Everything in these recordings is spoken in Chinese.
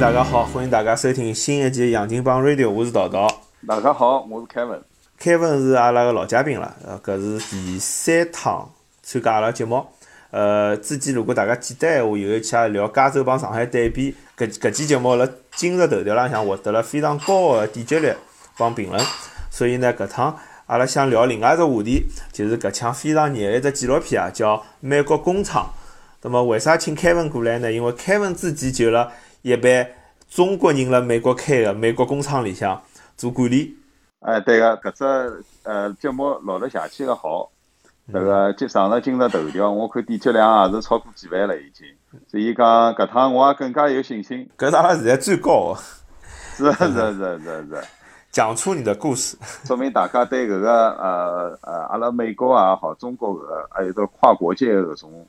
大家好，欢迎大家收听新一期《杨金帮 Radio》，我是桃桃。大家好，我是凯文。凯文是阿拉个老嘉宾了，呃，搿是第三趟参加阿拉节目。呃，之前如果大家记得闲话，有一期也聊加州帮上海对比，搿搿期节目辣今日头条浪向获得了非常高个点击率帮评论。所以呢，搿趟阿拉想聊另外一只话题，就是搿腔非常热一只纪录片啊，叫《美国工厂》。那么为啥请凯文过来呢？因为凯文自己就辣一般中国人辣美国开个美国工厂里向做管理。哎，对个，搿只呃节目录了下去个好，迭个就上了今日头条，我看点击量也是超过几万了已经。所以讲搿趟我也更加有信心。搿是阿拉现在最高个。是是是是是。讲出你的故事，说明大家对搿个呃呃阿拉美国也好，中国搿个还有个跨国界搿种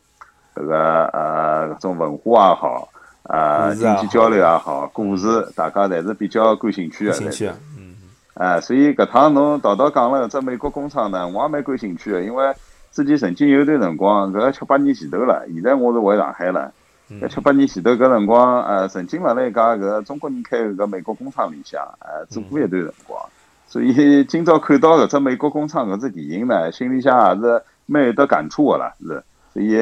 搿个呃搿种文化也好，呃经济交流也好，故事大家侪是比较感兴趣的。兴趣，嗯。哎，所以搿趟侬道道讲了搿只美国工厂呢，我也蛮感兴趣的，因为之前曾经有段辰光，搿七八年前头了，现在我是回上海了。搿七八年前头搿辰光，呃，曾经辣辣一家搿中国人开搿美国工厂里向，呃，做过一段辰光。所以今朝看到搿只美国工厂搿只电影呢，心里向也是蛮有得感触个啦，是。所以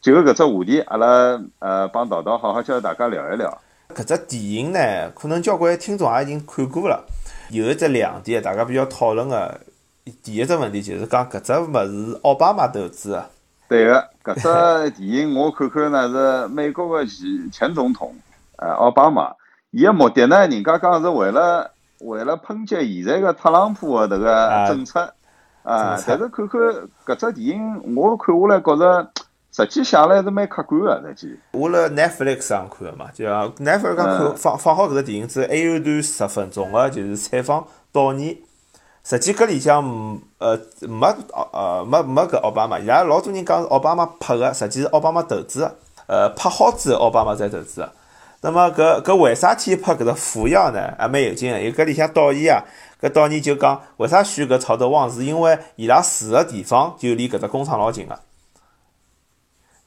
就搿只话题，阿拉呃帮道道好好叫大家聊一聊。搿只电影呢，可能交关听众也已经看过了。有一只亮点，大家比较讨论个第一只问题就是讲搿只物事奥巴马投资个。对个，搿只电影我看看呢 是美国个前前总统，呃，奥巴马，伊个目的呢，人家讲是为了为了抨击现在个特朗普个迭个政策，啊，但是看看搿只电影，我看下来觉着，实际写来是蛮客观个，实际。我辣 Netflix 上看个嘛，就 Netflix 讲看放放好搿只电影之后，还有段十分钟个，就是采访导演。实际搿里向，呃，没哦，呃，没没搿奥巴马，伊拉老多人讲是奥巴马拍个，实际是奥巴马投资个，呃，拍好之后奥巴马再投资个。那么搿搿为啥体拍搿只副药呢？还蛮有劲个，有搿里向导演啊，搿导演就讲，为啥选搿曹德旺？是因为伊拉住个地方就离搿只工厂老近个。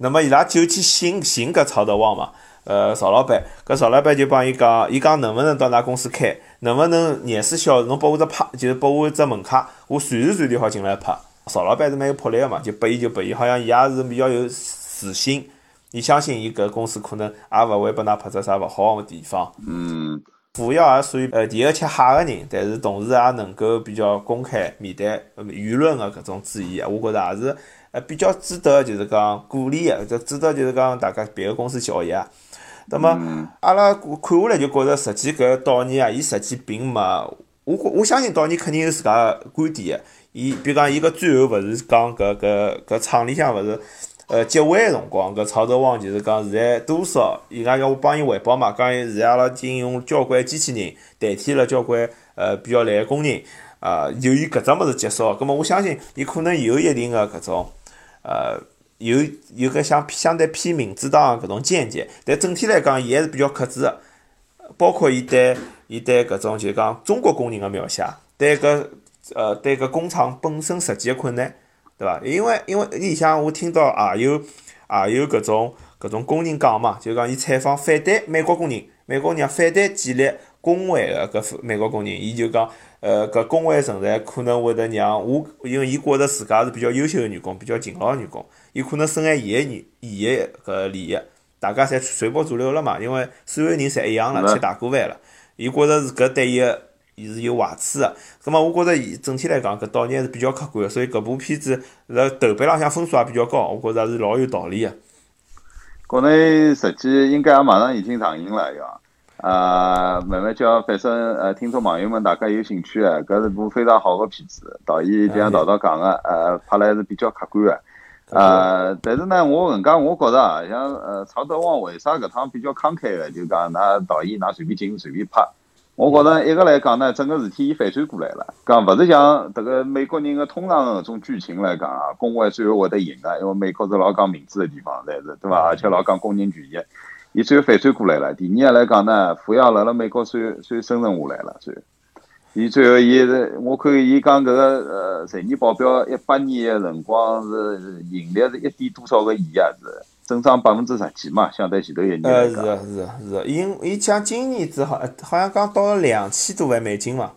那么伊拉就去寻寻搿曹德旺嘛。呃，曹老板，搿曹老板就帮伊讲，伊讲能勿能到㑚公司开，能勿能廿四小时，侬拨我只拍，就是拨我只门卡，我随时随地好进来拍。曹老板是蛮有魄力个嘛，就拨伊就拨伊，好像伊也是比较有自信，伊相信伊搿公司可能也勿会拨㑚拍出啥勿好个地方。嗯。主要也属于呃第一个吃蟹个人，但是同时也能够比较公开面对舆论个搿种质疑，我觉着也是呃比较值得就是讲鼓励个，就值得就是讲大家别个公司去学习。那么，阿拉看下来就觉着，实际搿导演啊，伊实际并没，我我相信导演肯定有自家观点个。伊比如讲，伊搿最后勿是讲搿搿搿厂里向勿是，呃，结尾个辰光，搿曹德旺就是讲现在多少，伊拉要我帮伊汇报嘛，讲现在阿拉已经用交关机器人代替了交关呃比较懒个工人，啊，由于搿只物事结束，葛末我相信伊可能有一定个搿种，呃。有有个相相对偏民主党搿种见解，但整体来讲，伊还是比较克制个。包括伊对伊对搿种就讲中国工人个描写，对搿呃对搿工厂本身实际个困难，对伐？因为因为里向我听到也有也有搿种搿种工人讲嘛，就讲伊采访反对美国工人，美国人反对建立工会个搿美国工人，伊就讲。呃，搿工会存在可能会得让我，因为伊觉着自家是比较优秀个员工，比较勤劳个员工，伊可能损害伊个利伊个搿利益，大家侪随波逐流了嘛。因为所有人侪一样了，吃大锅饭了。伊觉着是搿对伊个伊是有坏处个。葛末我觉着伊整体来讲搿导演还是比较客观个，所以搿部片子辣豆瓣浪向分数也比较高，我觉着是老有道理个。国内实际应该也马上已经上映了，要。啊，慢慢叫，反正呃，听众朋友们，大家有兴趣的，搿是部非常好的片子。导演就像道道讲的，呃，拍了还是比较客观的。呃，但是呢，我搿能介，我觉着啊，像呃，曹德旺为啥搿趟比较慷慨的，就讲㑚导演㑚随便进随便拍。我觉着一个来讲呢，整个事体伊反转过来了，讲勿是像迭个美国人的通常搿种剧情来讲啊，工会最后会得赢的，因为美国是老讲民主的地方，侪是对伐？而且老讲工人权益。伊最后反转过来了。第二个来讲呢，福耀辣辣美国算算生存下来了。最后，伊最后伊是，我看伊讲搿个呃财年报表，一八年个辰光是盈利是一点多少个亿啊？是增长百分之十几嘛，相对前头一年呃，是个是个是个，因伊讲今年子好好像讲到了两千多万美金嘛，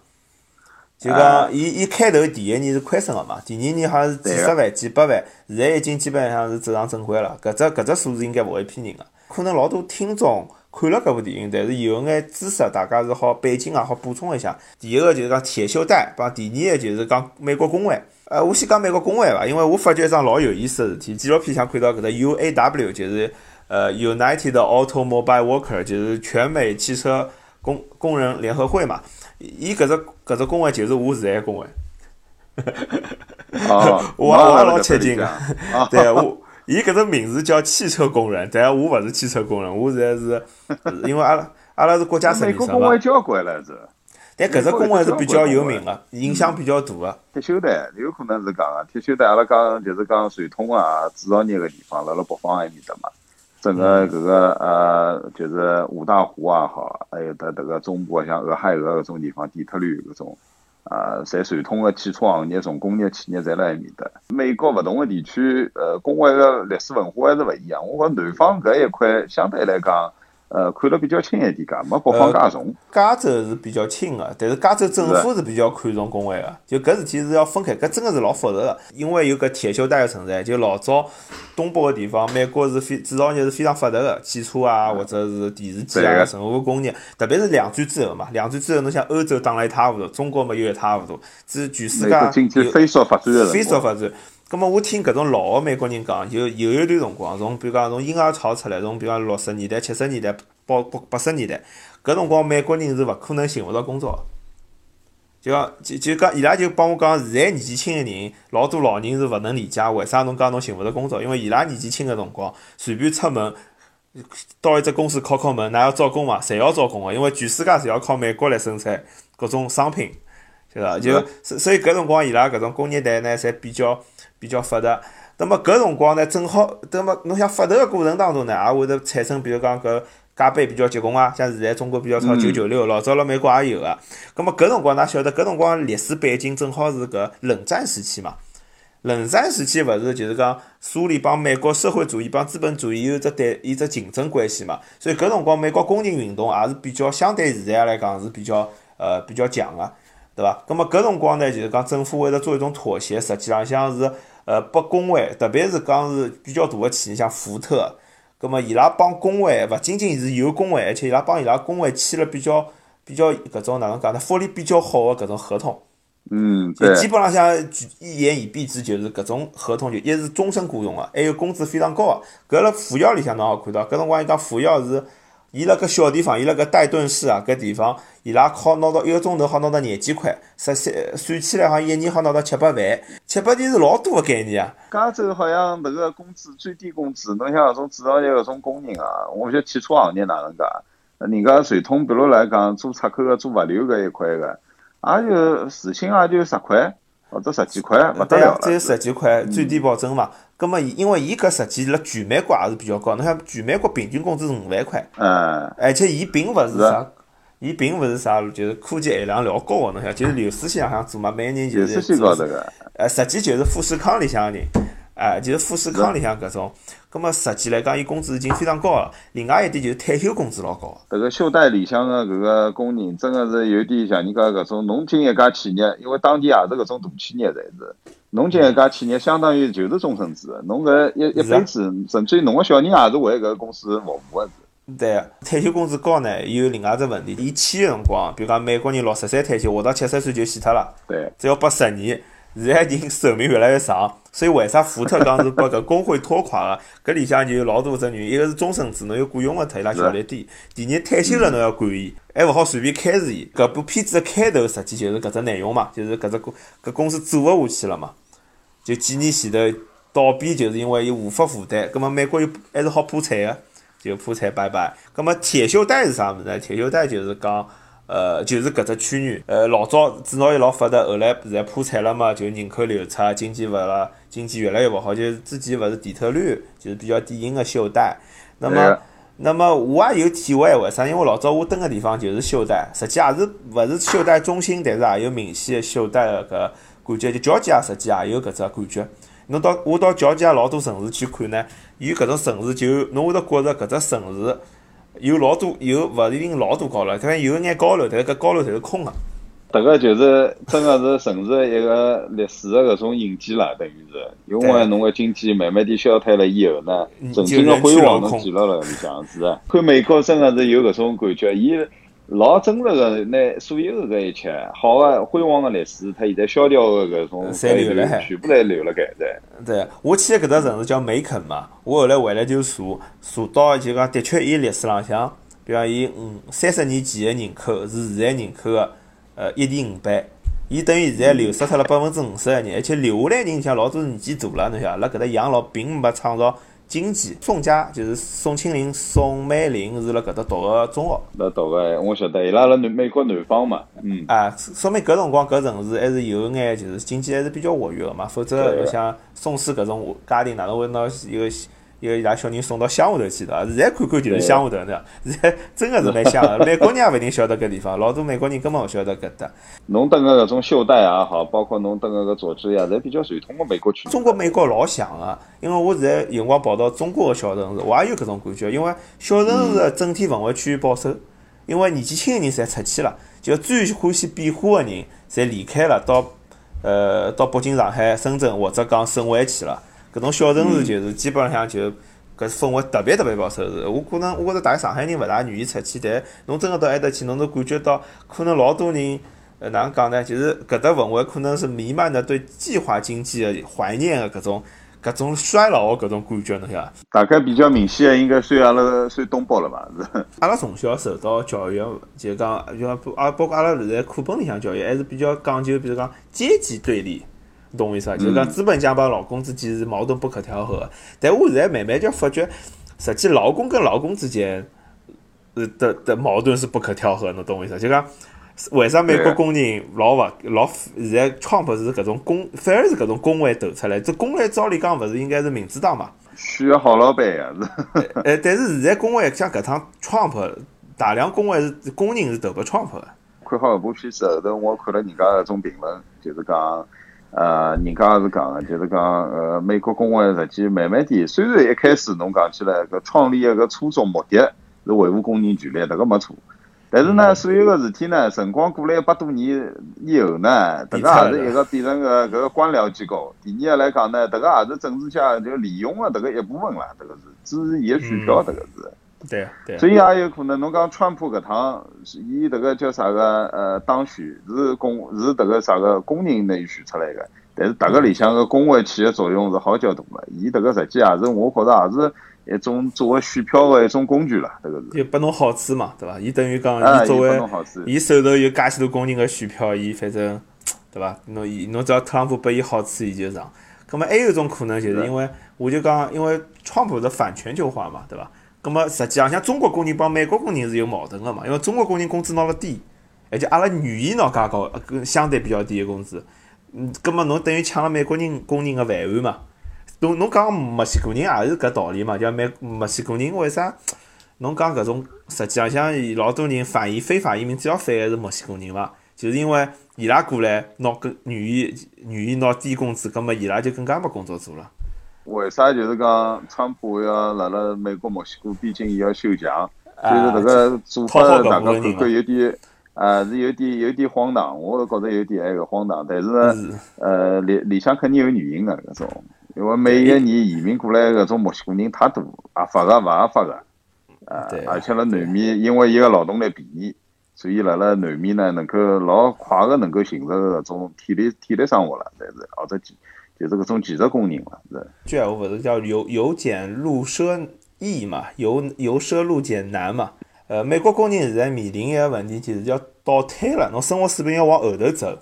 就讲伊伊开头第一年是亏损个嘛，第二年好像是几十万几百万，现在已经基本上是走上正轨了。搿只搿只数字应该勿会骗人个，可能老多听众看了搿部电影，但是有眼知识大家是好背景也好补充一下。第一个就是讲铁锈带，帮第二个就是讲美国工会。呃，我先讲美国工会伐，因为我发觉一桩老有意思个事体，纪录片上看到搿个 UAW 就是呃 United Automobile Worker，就是全美汽车工工人联合会嘛。伊搿只搿只工会就是我现在工会。哦，我我也老吃惊个，对我，伊搿只名字叫汽车工人，但我勿是汽车工人，我现在是因为阿拉阿拉是国家生嘛。工会交关了是。但搿只工会是比较有名个，影响比较大个。铁锈带有可能是讲个，铁锈带阿拉讲就是讲传统啊制造业个地方，辣辣北方埃面搭嘛。整个搿个呃，就是五大湖也好，还有得迭个中部像俄亥俄搿种地方，底特律搿种，啊，在传统的汽车行业、重工业企业在那里面搭。美国不同的地区，呃，工会的历史文化还是不一样。我觉南方这一块相对来讲。呃，看了比较轻一点，噶没北方介重。加州是比较轻个，但是加州政府是比较看重工会个。就搿事体是要分开，搿真个是老复杂个。因为有搿铁锈带个存在，就老早东北个地方，美国是非制造业是非常发达个，汽车啊，或者是电视机啊，任何工业，特别是两战之后嘛，两战之后侬像欧洲打了一塌糊涂，中国嘛又一塌糊涂，是全世界经济飞速发展个飞速发展。咁么我听搿种老个美国人讲，就有一段辰光，从比如讲从婴儿潮出来，从比如讲六十年代、七十年代、八八八十年代，搿辰光美国人是勿可能寻勿到工作。就讲就就讲，伊拉就帮我讲，现在年纪轻个人，老多老人是勿能理解为啥侬讲侬寻勿到工作，因为伊拉年纪轻个辰光，随便出门到一只公司敲敲门，㑚要招工伐？侪要招工个，因为全世界侪要靠美国来生产各种商品，对伐？就所所以搿辰光伊拉搿种工业带呢，侪比较。比较发达，那么搿辰光呢，正好，那么侬想发达个过程当中呢，也会得产生，比如讲搿加班比较结棍啊，像现在中国比较操九九六，老早辣美国也有个。咁么搿辰光，㑚晓得搿辰光历史背景正好是搿冷战时期嘛？冷战时期勿是就是讲苏联帮美国社会主义帮资本主义有只对有只竞争关系嘛？所以搿辰光美国工人运动也是比较相对现在来讲是比较呃比较强个。对伐？咁么搿辰光呢，就是讲政府为了做一种妥协，实际浪向是呃，拨工会，特别是讲是比较大个企业，像福特，咁么伊拉帮工会勿仅仅是有工会，而且伊拉帮伊拉工会签了比较比较搿种哪能讲呢？福利比较好个搿种合同。嗯，对。基本浪向一言以蔽之，就是搿种合同就一是终身雇佣个，还有工资非常高个。搿辣福耀里向侬好看到，搿辰光伊讲福耀是。伊辣搿小地方，伊辣搿戴顿市啊，搿地方，伊拉好拿到一个钟头好拿到廿几块，十三算起来好像一年好拿到七八万，七八钿是老多个概念啊。加州好像迭个工资最低工资，侬像搿种制造业搿种工人啊，我晓得汽车行业哪能介？人家传统比如来讲做出口个做物流搿一块个，也就时薪也就十块。或者十几块，勿得了只有十几块，最低保证嘛。葛末伊因为伊搿实际辣全美国也是比较高。侬像全美国平均工资是五万块，嗯，而且伊并勿是啥，伊并勿是啥，就是科技含量老高个。侬想，就是流水线向做嘛，每年就是。流水线高头个。呃，实际就是富士康里向个人。哎，就是富士康里向搿种，葛末实际来讲，伊工资已经非常高了。另外一点就是退休工资老高。迭个袖带里向个搿个工人，真个是有点像人家搿种，侬进一家企业，因为当地也是搿种大企业，侪是。侬进一家企业，相当于就是终身制。侬搿一一辈子，甚至于侬个小人也是为搿个公司服务个。对，退休工资高呢，有另外一只问题。伊签个辰光，比如讲美国人六十岁退休，活到七十岁就死脱了。对。只要八十年。现在人寿命越来越长，所以为啥福特讲是把搿工会拖垮个？搿里向就有老多只原因，一个是终身制，侬有雇佣个特伊拉效率低；第二，退休了侬要管伊，还勿好随便开除伊。搿部片子个开头实际就是搿只内容嘛，就是搿只公搿公司做勿下去了嘛，就几年前头倒闭，就是因为伊无法负担。葛末美国又还是好破产个，就破产拜拜。葛末铁锈带是啥物事呢？铁锈带就是讲。呃，就是搿只区域，呃，老早制造业老发达，后来现在破产了嘛，就人口流出，经济勿啦，经济越来越勿好。就是之前勿是底特律，就是比较典型的锈带。那么，那么我也有体会，为啥？因为老早我蹲个地方就是锈带，实际也是勿是锈带中心，但是也有明显的锈带个搿感觉。就交界实际也有搿只感觉。侬到我到交界老多城市去看呢，伊搿种城市就侬会得觉着搿只城市有老多有勿一定老多高楼，但有眼高楼，但是搿高楼侪是空个。迭个就是真个是城市一个历史个搿种印记了，等于是，因为侬个经济慢慢地消退了以后呢，曾经个辉煌侬记录了里向是啊。看美国真个是有搿种感觉，伊老真实个拿所有个搿一切好个辉煌个历史，它现在萧条个搿种，侪留辣海，全部侪留了盖对。对，我去个搿只城市叫梅肯嘛，我后来回来就查查到就讲，的确伊历史浪向，比方伊五三十年前个人口是现在人口个。呃，一点五倍，伊等于现在流失脱了百分之五十个人，而且留下来人像老多年纪大了，侬晓得，辣搿搭养老并没创造经济。宋家就是宋庆龄、宋美龄是辣搿搭读个中学。辣读个，我晓得，伊拉辣南美国南方嘛，嗯。啊，说明搿辰光搿城市还是有眼就是经济还是比较活跃个嘛，否则像宋氏搿种家庭哪能会拿一个。一个伊拉小人送到乡下头去的，现在看看就是乡下头呢。现 在真个是蛮乡的，美国人也勿一定晓得搿地方，老多美国人根本勿晓得搿搭。侬登个搿种袖带也好，包括侬登个搿佐治亚，侪比较传统个美国区。中国美国老像个，因为我现在有辰光跑到中国个小城市，我也有搿种感觉。因为小城市整体氛围趋于保守，因为年纪轻个人侪出去了，就最欢喜变化个人侪离开了，到呃到北京、上海、深圳或者讲省会去了。搿种小城市就是基本上就搿氛围特别特别保守。我可能我觉着大概上海人勿大愿意出去，但侬真个到埃搭去，侬都感觉到可能老多人呃哪能讲呢？就是搿搭氛围可能是弥漫着对计划经济的怀念的搿种搿种衰老的搿种感觉，侬晓得？大概比较明显的应该算阿拉算东北了吧？是。阿拉从小受到教育，就讲就讲啊，包括阿拉现在课本里向教育还是比较讲究，比如讲阶级对立。懂我意思啊？就是讲资本家帮劳工之间是矛盾不可调和。但我现在慢慢就发觉，实际劳工跟劳工之间，呃的的矛盾是不可调和。侬懂我意思？就讲为啥美国工人老勿老？现在川普是搿种工，反而是搿种工会投出来。这工会照理讲勿是应该是民主党嘛？需要好老板呀！呃，但是现在工会像搿趟川普，大量工会是工人是投拨川普的。看好搿部片子后头，我看了人家搿种评论，就是讲。呃，人家也是讲个，就是讲，呃，美国工会实际慢慢点，虽然一开始侬讲起来个创立一个初衷目的是维护工人权利，迭个没错。但是呢，所有个事体呢，辰光过了一百多年以后呢，迭个也是一个变成个搿个官僚机构。第二个来讲呢，迭个也是政治家就利用了迭个一部分了，迭个是支持伊个选票，迭个是。对对，所以也有可能，侬讲川普搿趟，伊迭个叫啥个呃当选是工是迭个啥个工人内选出来个，但是迭个里向个工会起个作用是好较大个，伊迭个实际也是我觉着也是一种作为选票的一种工具了，迭个是。就拨侬好处嘛，对伐？伊等于讲，伊作为伊手头有介许多工人个选票，伊反正对伐？侬伊侬只要特朗普拨伊好处，伊就上。葛末还有一种可能，就是因为我就讲，因为川普是反全球化嘛，对伐？咁么实际上像中国工人帮美国工人是有矛盾个嘛？因为中国工人工资拿了低，而且阿拉愿意拿介高，跟相对比较低个工资。嗯，咁么侬等于抢了美国人工人个饭碗嘛？侬侬讲墨西哥人也是搿道理嘛？像美墨西哥人为啥？侬讲搿种实际上像老多人反移非法移民，主要反个是墨西哥人嘛？就是因为伊拉过来拿更愿意愿意拿低工资，咁么伊拉就更加没工作做了。为啥就是讲，川普要辣辣美国墨西哥边境伊要修墙，就是迭个做法，大家看看有点，啊是有点有点荒唐，我是觉着有点那个荒唐。但是呢，呃里里向肯定有原因的搿种，因为每一年移民过来搿种墨西哥人太多，合法个勿合法个，啊，而且辣南面，因为伊个劳动力便宜，所以辣辣南面呢能够老快个能够寻着搿种体力体力生活了，但是或者。就是搿种技术工人嘛，是。句闲话勿是叫由由俭入奢易嘛，由由奢入俭难嘛。呃，美国工人现在面临一个问题，就是要倒退了，侬生活水平要往后头走，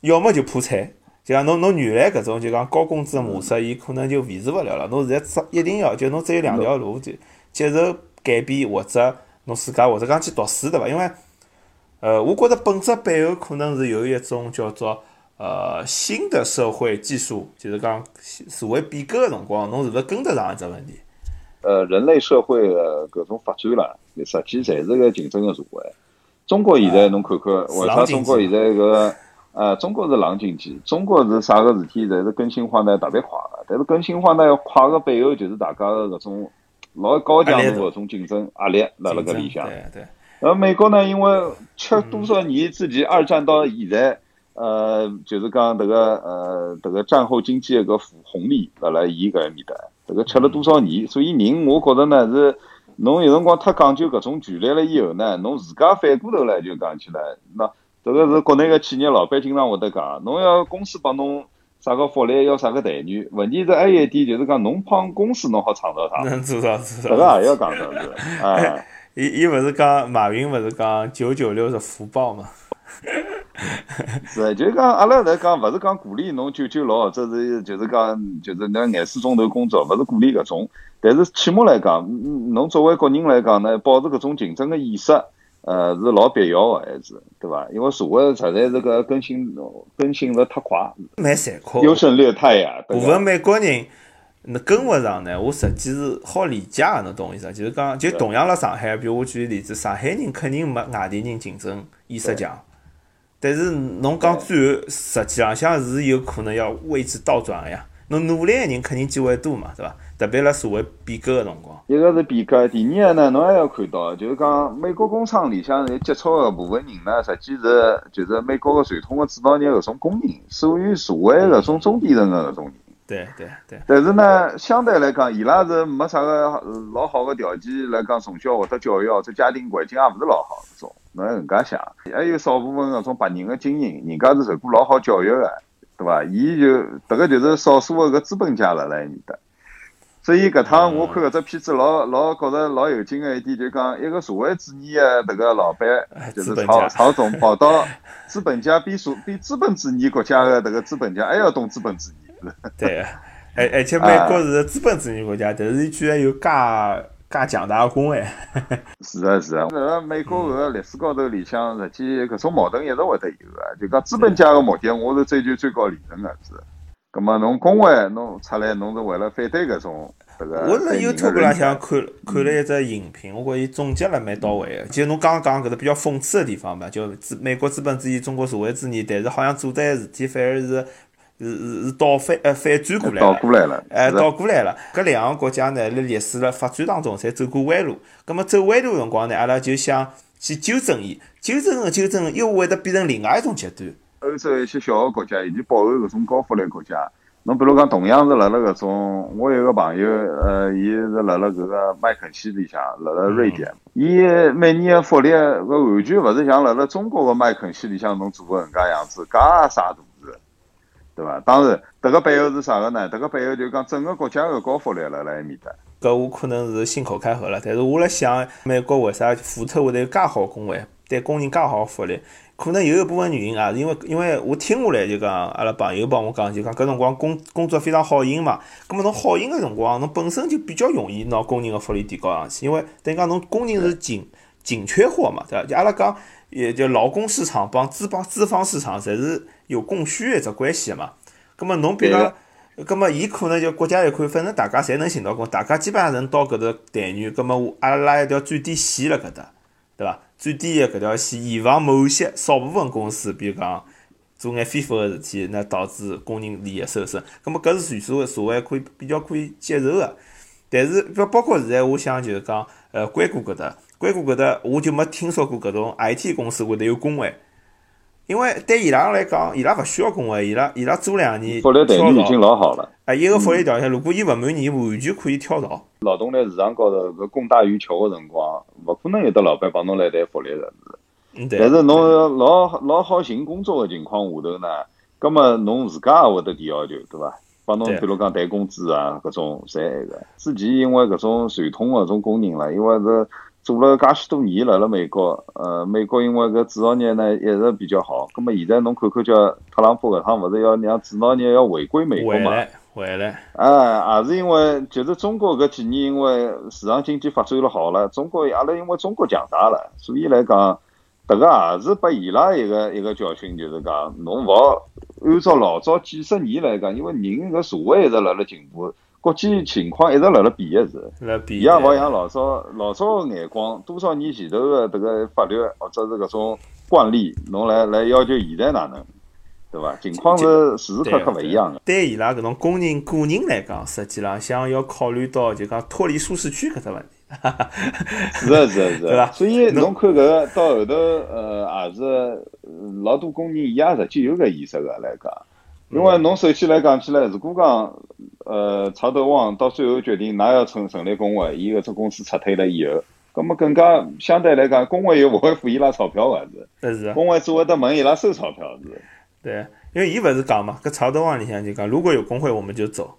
要么就破产。就讲侬侬原来搿种就讲高工资的模式，伊可能就维持勿了了。侬现在只一定要就侬只有两条路，就接受改变，或者侬自家或者讲去读书，对伐？因为，呃，我觉着本质背后可能是有一种叫做。呃，新的社会技术就是讲所谓变革的辰光，侬是勿是跟得上一只问题？呃，人类社会的各种发展啦，实际侪是个竞争的社会。中国现在侬看看，为啥中国现在个呃，中国是冷经济，中国是啥个事体侪是更新换代特别快个，但是更新换代快个背后就是大家个搿种老高强度搿种竞争压力辣辣搿里向。对对。而美国呢，因为吃多少年自己二战到现在，呃，就是讲迭个呃迭个战后经济个红利辣辣伊搿埃面搭，迭个吃了多少年，所以人我觉着呢是，侬有辰光太讲究搿种权利了以后呢，侬自家反过头来就讲起来那。迭个是国内个企业老板经常会得讲，侬要公司帮侬啥个福利，要啥个待遇。问题是还有一点，就是讲侬帮公司侬好创造啥？能做到做到。这个也要讲上是。哎，伊伊勿是讲马云勿是讲九九六是福报嘛？是，就是讲阿拉在讲，勿是讲鼓励侬九九六，这是就是讲就是那廿四钟头工作，勿是鼓励搿种。但是起码来讲，侬作为个人来讲呢，保持搿种竞争的意识。呃，是老必要的，还是对伐？因为社会实在是个更新更新的太快，蛮残酷，优胜劣汰呀。部分美国人那跟勿上呢，我实际是好理解个，侬懂我意思？就是讲，就同样辣上海，比如我举个例子，上海人肯定没外地人竞争意识强，但是侬讲最后实际上向是有可能要位置倒转个呀。侬努力个人肯定机会多嘛，对伐？特别辣社会变革个辰光，一个是变革，第二个呢，侬还要看到，就是讲美国工厂里向接触个部分人呢，实际是就是美国个传统个制造业搿种工人，属于社会搿种中低层个搿种人。对对对。但是呢，相对来讲，伊拉是没啥个老好个条件来讲，从小获得教育，或者家庭环境也勿是老好搿种，侬搿能介想。还有少部分搿种白人个精英，人家是受过老好教育个，对伐？伊就迭个就是少数个搿资本家辣辣埃面搭。所以搿趟我看搿只片子老老觉着老有劲个一点，就讲一个社会主义个迭个老板，就是曹曹总跑到 资本家比社比资本主义国家个迭个资本家还要懂资本主义。对，而而且美国是资本主义国家，但是伊居然有介介强大个工会。是啊是啊，搿个美国搿个历史高头里向，实际搿种矛盾一直会得有个，就讲资本家个目的，我是追求最高利润个是。咁么侬工会侬出来，侬是为了反对搿种迭个？我辣 YouTube 浪向看看了一只影评，我觉着伊总结了蛮到位个。就侬刚刚讲搿只比较讽刺个地方嘛，就资美国资本主义、中国社会主义，但是好像做的事体反而是是是是倒反呃反转过来倒过来了，哎，倒过来了。搿两个国家呢，辣历史辣发展当中，侪走过弯路。葛末走弯路辰光呢，阿拉就想去纠正伊，纠正个纠正，又会得变成另外一种极端。欧洲一些小个国家，以及北欧搿种高福利国家，侬比如讲，同样是辣辣搿种，我有个朋友，呃，伊是辣辣搿个麦肯锡里向，辣辣瑞典，伊每年个福利搿完全勿是像辣辣中国个麦肯锡里向侬做个搿能介样子，介啥大事，对伐？当然，迭个背后是啥个呢？迭个背后就讲整个国家个高福利辣辣埃面搭。搿我可能是信口开河了，但是我辣想，美国为啥福特会得有介好工会，对工人介好福利？可能有一部分原因啊，因为因为我听下来就讲，阿拉朋友帮我讲，就讲搿辰光工工作非常好寻嘛。葛末侬好寻个辰光，侬本身就比较容易拿工人个福利提高上去，因为等于讲侬工人是紧紧缺货嘛，对伐？就阿拉讲，也就劳工市场帮资帮资方市场侪是有供需一只关系个嘛。葛末侬比如讲，葛末伊可能就国家一看，反正大家侪能寻到工，大家基本上能到搿搭待遇，葛末阿拉拉一条最低线辣搿搭，对伐？最低个搿条线，以防某些少部分公司，比如讲做眼非法个事体，那导致工人利益受损。葛末搿是全社会社会可以比较可以接受个。但是包包括现在，我想就是讲，呃，硅谷搿搭，硅谷搿搭，我就没听说过搿种 IT 公司会得有工会。因为对伊拉来讲，伊拉勿需要工会，伊拉伊拉做两年福利待遇已经老好了。啊，一个福利条件，如果伊勿满意，完全可以跳槽。劳动力市场高头搿供大于求个辰光，勿可能有得老板帮侬来谈福利的。但是侬老老好寻工作个情况下头呢，葛末侬自家也会得提要求，对伐？帮侬比如讲谈工资啊，搿种侪埃个。之前因为搿种传统个种工人啦，因为是。做了介许多年了，辣美国，呃，美国因为搿制造业呢一直比较好，葛末现在侬看看叫特朗普搿趟勿是要让制造业要回归美国嘛？回来，回来。啊，也是因为就是中国搿几年因为市场经济发展了好了，中国阿拉因为中国强大了，所以来讲，迭个也是拨伊拉一个一个教训，就是讲侬勿按照老早几十年来讲，因为人搿社会一直辣辣进步。国际情况一直辣辣变个是，伊也勿像老早老早个眼光，多少年前头个迭个法律或者是搿种惯例，侬来来要求现在哪能？对伐？情况是时时刻刻勿一样个。对伊拉搿种工人个人来讲，实际浪向要考虑到就讲脱离舒适区搿只问题。是啊是啊是啊，所以侬看搿个到后头，呃，也是老多工人伊也实际有搿意识个来讲。因为侬首先来讲起来，如果讲，呃，曹德旺到最后决定，㑚要成成立工会，伊搿只公司撤退了以后，葛末更加相对来讲，工会又勿会付伊拉钞票个是。是。工会只会得问伊拉收钞票是。对，因为伊勿是讲嘛，搿曹德旺里向就讲，如果有工会，我们就走。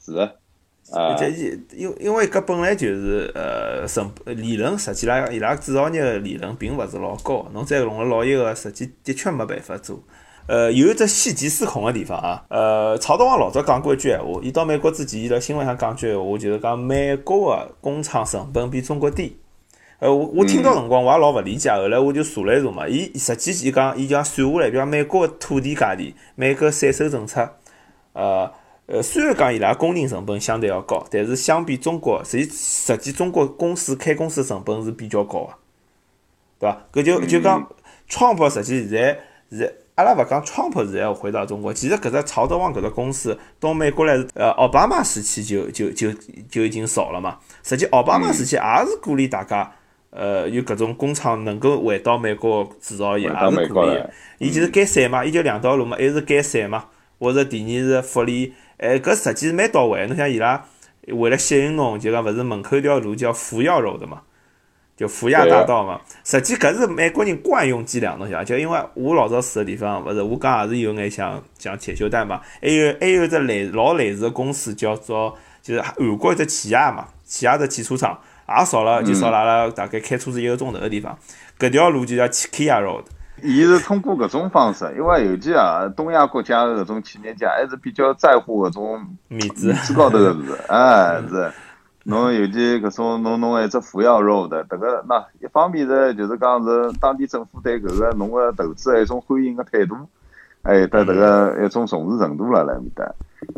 是。啊。这因因为搿本来就是呃成利润，实际浪伊拉制造业个利润并勿是老高，侬再弄了老一个，实际的确没办法做。呃，有一只细节失控的地方啊。呃，曹德旺老早讲过一句闲话，伊到美国之前，伊辣新闻上讲句闲话，就是讲美国的工厂成本比中国低。呃，我我听到辰光我也老勿理解，后来我就查了一查嘛，伊实际伊讲，伊讲算下来，比如美国的土地价钿，美国税收政策，呃呃，虽然讲伊拉工人成本相对要高，但是相比中国，实际实际中国公司开公司成本是比较高的，对伐？搿就就讲，创普实际现在现在。阿拉勿讲川普是要回到中国，其实搿只曹德旺搿只公司到美国来是，呃，奥巴马时期就就就就已经少了嘛。实际奥巴马时期也是鼓励大家，呃，有搿种工厂能够回到美国制造业，也是鼓励。伊就是减税嘛，伊就两条路嘛，一是减税嘛，或者第二是福利，哎，搿实际是蛮到位。侬像伊拉为了吸引侬，就讲勿是门口一条路叫福耀路的嘛。就福亚大道嘛，实际搿是美国人惯用伎俩，侬晓得？就因为我老早住个地方，勿是我讲也是有眼像像铁锈带嘛，还有还有只类老类似个公司叫做，就是韩国一只起亚嘛，起亚只汽车厂也少了，就少了阿拉大概开车子一个钟头个地方，搿条路就叫 Kia Road。伊是通过搿种方式，因为尤其啊，东亚国家个搿种企业家还是比较在乎搿种面子高头个事，哎是。侬尤其搿种侬侬一只扶摇 road，迭个那一方面是就是讲是当地政府对搿个侬个投资一种欢迎个态度，还有得迭个一种重视程度了来面搭。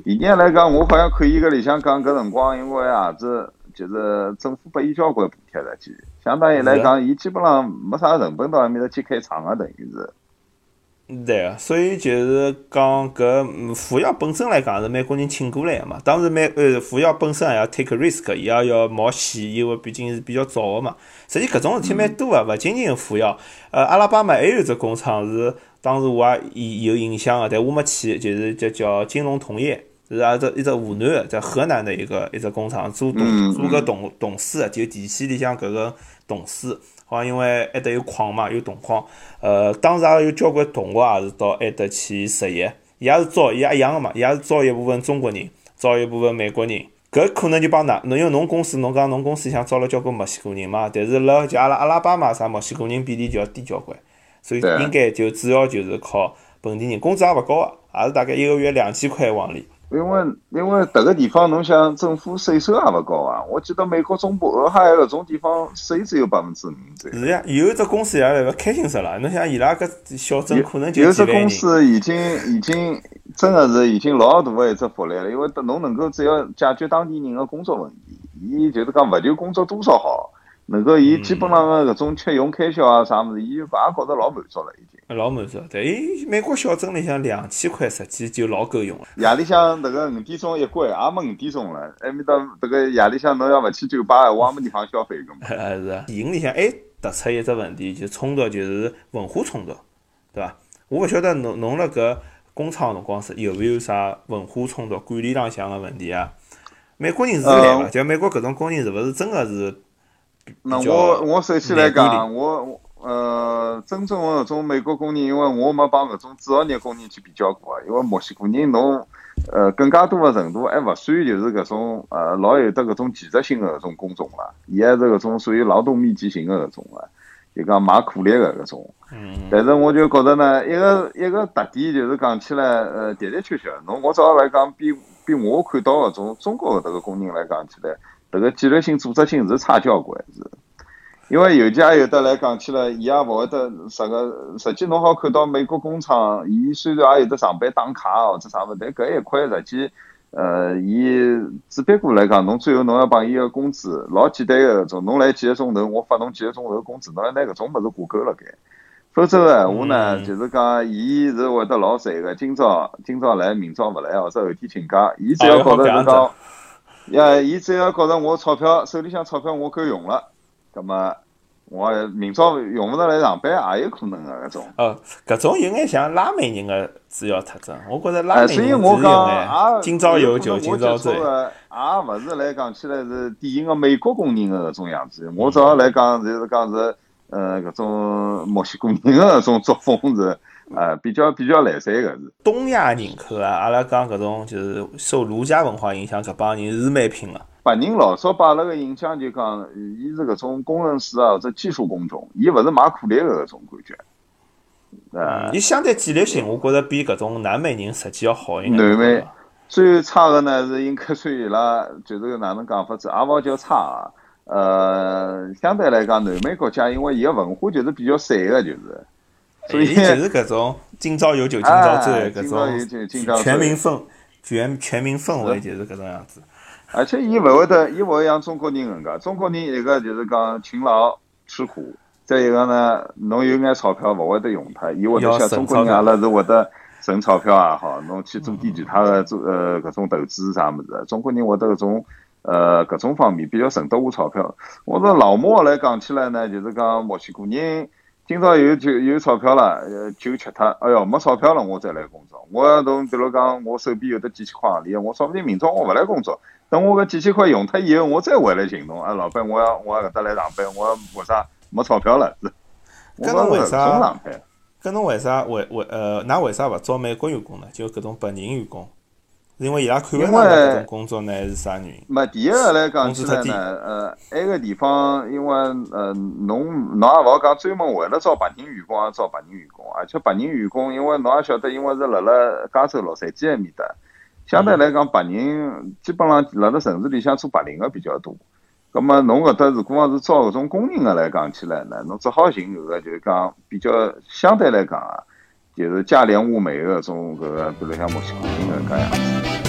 第二来讲，我好像看伊搿里向讲搿辰光，因为也是就是政府拨伊交关补贴了，其相当于来讲，伊基本上没啥成本到埃面搭去开厂个，等于是。对个，所以就是讲搿扶摇本身来讲是美国人请过来个嘛。当然美呃扶摇本身也要 take risk，伊也要冒险，因为毕竟是比较早个嘛。实际搿种事体蛮多个，勿仅仅扶摇。呃，阿拉巴马还有只工厂是当时我也有印象个，但我没去，就是叫叫金融铜业，是阿只一只湖南个，在河南的一个一只工厂做铜做个铜铜丝，就电线里向搿个铜丝。好像因为埃搭有矿嘛，有铜矿。呃，当时也有交关同学也是到埃搭去实习，伊也是招，伊也一样个嘛，伊也是招一部分中国人，招一部分美国人。搿可能就帮㑚，侬因为侬公司侬讲侬公司里向招了交关墨西哥人嘛，但是辣就阿拉阿拉巴马啥墨西哥人比例就要低交关，所以应该就主要就是靠本地人，工资也勿高个，也是大概一个月两千块往里。因为因为迭个地方，侬想政府税收也勿高啊。我记得美国中部俄亥俄搿种地方税只有百分之五左右。是呀，有一只公司也来勿开心死了。侬想伊拉搿小镇可能就有只公司已经已经真的是已经老大个一只福利了，因为侬能够只要解决当地人个工作问题，伊就是讲勿求工作多少好。能够，伊基本上个搿种吃用开销啊，啥物事，伊也觉着老满足了，已经。老满足，对。美国小镇里向两千块，实际就老够用了。夜里向迭个五点钟一关，也没五点钟了。埃面搭迭个夜里向侬要勿去酒吧，我也没地方消费个嘛。是。电影里向还突出一只问题，就冲突就是文化冲突，对伐？我勿晓得侬侬辣搿工厂辰光是有没有啥文化冲突、管理浪向个问题啊？美国人是来个，就美国搿种工人是勿是真个是？那我我首先来讲，我呃，真正的搿种美国工人，因为我没帮搿种制造业工人去比较过啊。因为墨西哥人侬呃更加多的程度还勿算就是搿种呃老有得搿种技术性的搿种工种啦，伊还是搿种属于劳动密集型的搿种啊，就讲卖苦力的搿种。嗯。但是我就觉着呢，一个一个特点就是讲起来，呃，的的确确，侬我主要来讲，比比我看到搿种中国的迭个工人来讲起来。这个纪律性、组织性是差交关，是，因为尤其也有的来讲起来，伊也勿会得啥个。实际侬好看到美国工厂，伊虽然也有得上班打卡或者啥物，但搿一块实际，呃，伊只别过来讲，侬最后侬要帮伊个工资，老简单个搿种，侬来几个钟头，我发侬几个钟头工资，侬要拿搿种物事挂钩了该。否则个闲话呢，就是讲伊是会得老随个，今朝今朝来，明朝勿来，或者后天请假，伊只要觉得是讲，呀，伊只要觉着我钞票手里向钞票我够用了，葛么我明朝用勿着来上班也有可能个搿种。哦，搿种有眼像拉美人个主要特征，我觉着拉美人所以我讲，今朝有酒今朝醉，也勿是来讲起来是典型个美国工人个搿种样子。我主要来讲就是讲是，呃，搿种墨西哥人个搿种作风是，呃，比较比较来三个是。东亚人口啊，阿拉讲搿种就是受儒家文化影响，搿帮人是蛮拼个。白人老早把阿拉个印象就讲，伊是搿种工程师啊，或者技术工种，伊勿是卖苦力个搿种感觉。呃，伊相对纪律性，我觉着比搿种南美人实际要好一点。南美最差个呢是应该算伊拉，就是哪能讲法子，也勿叫差啊。呃，相对来讲，南美国家因为伊个文化就是比较散个，就是，所以就是搿种今朝有酒今朝醉，搿种全民氛全全民氛围就是搿种样子。而且伊勿会得，伊勿会像中国人搿能介。中国人一个就是讲勤劳吃苦，再一个呢，侬有眼钞票勿会得用它，伊会得像中国人阿拉是会得存钞票也好，侬去做点其他的做呃搿种投资啥物事。中国人会得搿种呃搿种方面比较省得下钞票。我说老莫来讲起来呢，就是讲墨西哥人。今朝有就有钞票了，呃，酒吃脱。哎哟，没钞票了，我再来工作。我从比如讲，我手边有得几千块行钿，我说不定明朝我勿来工作，等我搿几千块用脱以后，我再回来寻侬。啊，老板，我要我要搿搭来上班，我为啥没钞票了？是。搿侬为啥？搿侬为啥为为呃，㑚为啥勿招美国员工呢？就搿种白人员工。因为伊拉看勿上搿种工作呢，还是啥原因？没，第一个来讲起来呢，呃，埃个地方，因为呃，侬侬也勿好讲专门为了招白人员工而招白人员工，而且白人员工，因为侬也晓得，因为是辣辣加州洛杉矶埃面搭，相对来讲，白人基本上辣辣城市里向做白领个比较多。葛末侬搿搭如果要是招搿种工人个来讲起来呢，侬只好寻搿个就是讲比较相对来讲啊。就是价廉物美个种，搿个比如像墨西哥人搿样子。